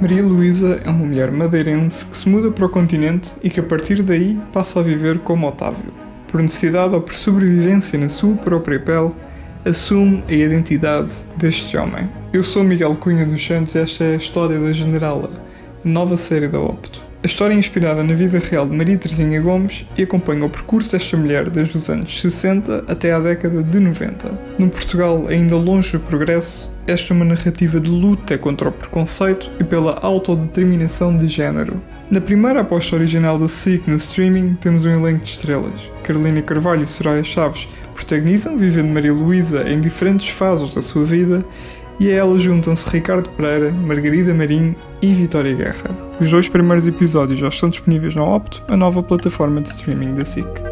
Maria Luísa é uma mulher madeirense que se muda para o continente e que a partir daí passa a viver como Otávio. Por necessidade ou por sobrevivência na sua própria pele, assume a identidade deste homem. Eu sou Miguel Cunha dos Santos e esta é a história da Generala, a nova série da Opto. A história é inspirada na vida real de Maria Teresinha Gomes e acompanha o percurso desta mulher desde os anos 60 até à década de 90. Num Portugal ainda longe do progresso, esta é uma narrativa de luta contra o preconceito e pela autodeterminação de género. Na primeira aposta original da SIC no streaming, temos um elenco de estrelas. Carolina Carvalho e Soraya Chaves protagonizam vivendo Maria Luísa em diferentes fases da sua vida e a ela juntam-se Ricardo Pereira, Margarida Marinho e Vitória Guerra. Os dois primeiros episódios já estão disponíveis na Opto, a nova plataforma de streaming da SIC.